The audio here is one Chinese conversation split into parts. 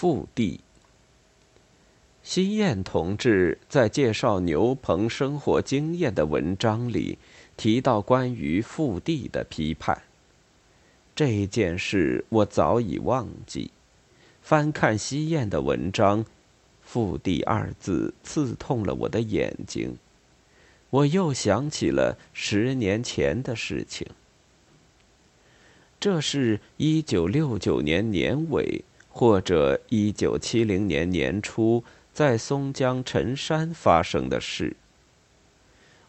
腹地。西燕同志在介绍牛棚生活经验的文章里提到关于腹地的批判。这件事我早已忘记。翻看西燕的文章，“腹地”二字刺痛了我的眼睛。我又想起了十年前的事情。这是一九六九年年尾或者一九七零年年初，在松江陈山发生的事。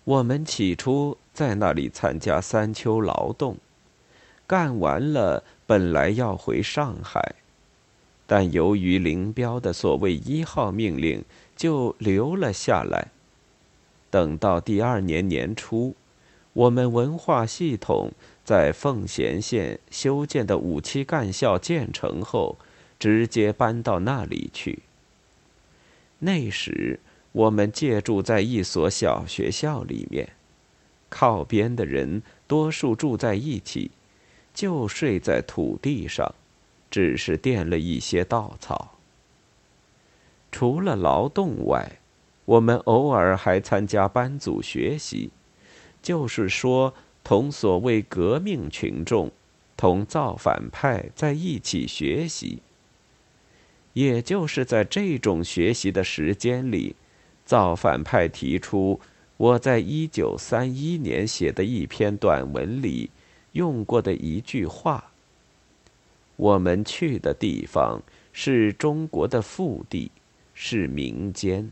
我们起初在那里参加三秋劳动，干完了，本来要回上海，但由于林彪的所谓一号命令，就留了下来。等到第二年年初，我们文化系统在奉贤县修建的五期干校建成后，直接搬到那里去。那时我们借住在一所小学校里面，靠边的人多数住在一起，就睡在土地上，只是垫了一些稻草。除了劳动外，我们偶尔还参加班组学习，就是说，同所谓革命群众、同造反派在一起学习。也就是在这种学习的时间里，造反派提出我在一九三一年写的一篇短文里用过的一句话：“我们去的地方是中国的腹地，是民间。”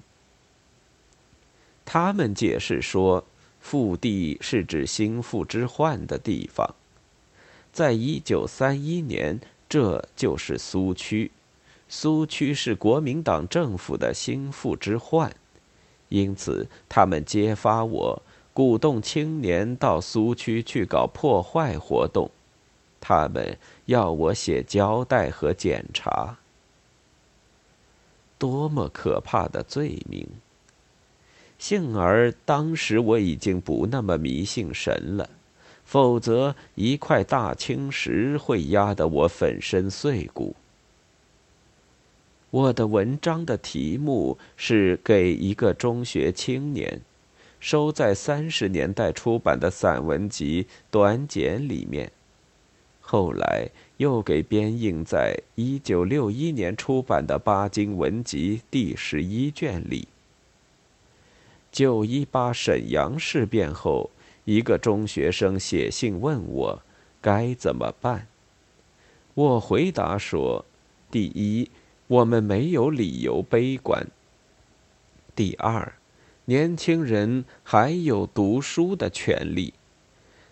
他们解释说，腹地是指心腹之患的地方。在一九三一年，这就是苏区。苏区是国民党政府的心腹之患，因此他们揭发我，鼓动青年到苏区去搞破坏活动。他们要我写交代和检查。多么可怕的罪名！幸而当时我已经不那么迷信神了，否则一块大青石会压得我粉身碎骨。我的文章的题目是《给一个中学青年》，收在三十年代出版的散文集《短简》里面，后来又给编印在一九六一年出版的《巴金文集》第十一卷里。九一八沈阳事变后，一个中学生写信问我该怎么办。我回答说：第一，我们没有理由悲观；第二，年轻人还有读书的权利。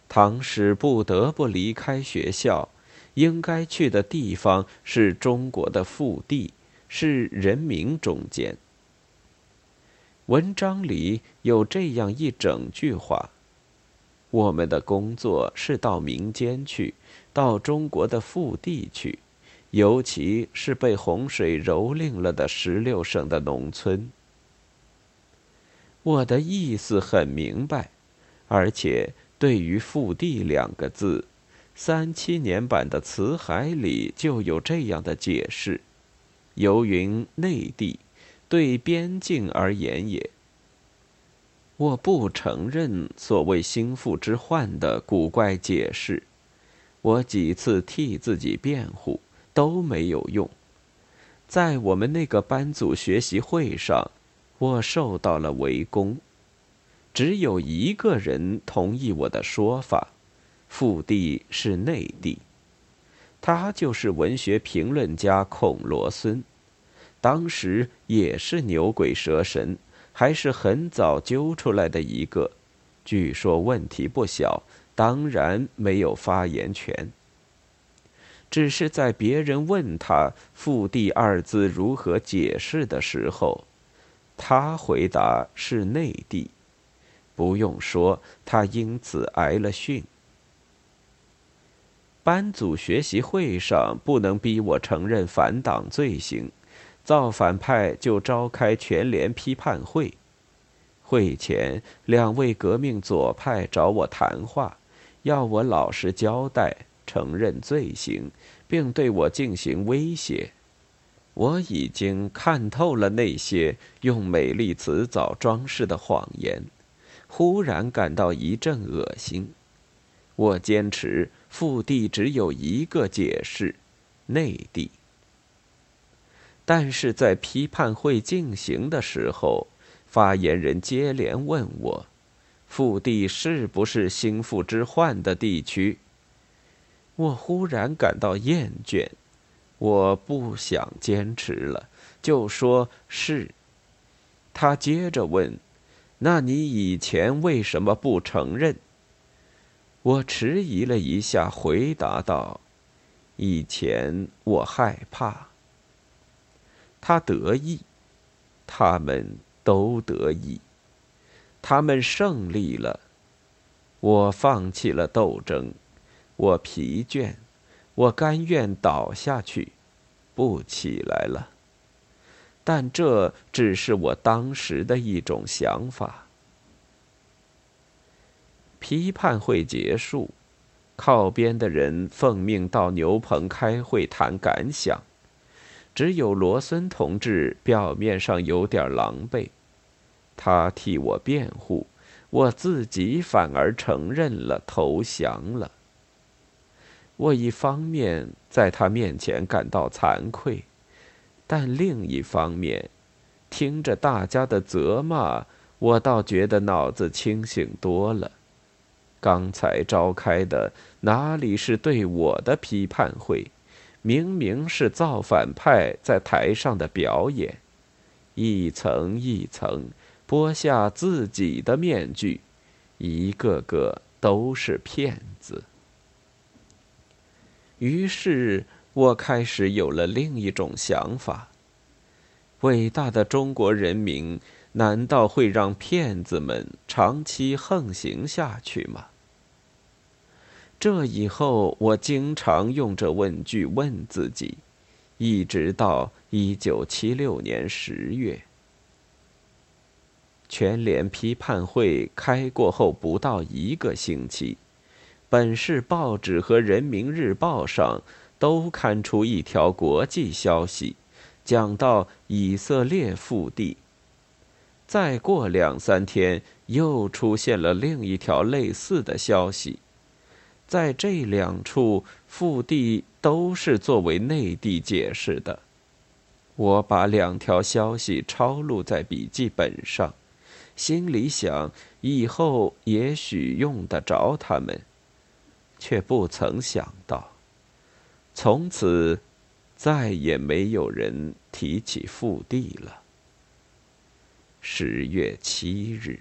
唐使不得不离开学校，应该去的地方是中国的腹地，是人民中间。文章里有这样一整句话：“我们的工作是到民间去，到中国的腹地去，尤其是被洪水蹂躏了的十六省的农村。”我的意思很明白，而且对于“腹地”两个字，三七年版的《辞海》里就有这样的解释：“由云内地。”对边境而言也，我不承认所谓心腹之患的古怪解释。我几次替自己辩护都没有用。在我们那个班组学习会上，我受到了围攻。只有一个人同意我的说法：腹地是内地。他就是文学评论家孔罗孙。当时也是牛鬼蛇神，还是很早揪出来的一个，据说问题不小，当然没有发言权。只是在别人问他“腹地”二字如何解释的时候，他回答是内地。不用说，他因此挨了训。班组学习会上不能逼我承认反党罪行。造反派就召开全连批判会，会前两位革命左派找我谈话，要我老实交代，承认罪行，并对我进行威胁。我已经看透了那些用美丽词藻装饰的谎言，忽然感到一阵恶心。我坚持腹地只有一个解释：内地。但是在批判会进行的时候，发言人接连问我：“腹地是不是心腹之患的地区？”我忽然感到厌倦。我不想坚持了，就说是。他接着问：“那你以前为什么不承认？”我迟疑了一下，回答道：“以前我害怕。”他得意，他们都得意，他们胜利了。我放弃了斗争，我疲倦。我甘愿倒下去，不起来了。但这只是我当时的一种想法。批判会结束，靠边的人奉命到牛棚开会谈感想。只有罗森同志表面上有点狼狈，他替我辩护，我自己反而承认了投降了。我一方面在他面前感到惭愧，但另一方面，听着大家的责骂，我倒觉得脑子清醒多了。刚才召开的哪里是对我的批判会，明明是造反派在台上的表演，一层一层剥下自己的面具，一个个都是骗子。于是我开始有了另一种想法：伟大的中国人民难道会让骗子们长期横行下去吗？这以后，我经常用这问句问自己，一直到一九七六年十月，全联批判会开过后不到一个星期。本市报纸和《人民日报》上都刊出一条国际消息，讲到以色列腹地。再过两三天，又出现了另一条类似的消息。在这两处腹地都是作为内地解释的。我把两条消息抄录在笔记本上，心里想以后也许用得着它们。却不曾想到，从此再也没有人提起腹地了。十月七日。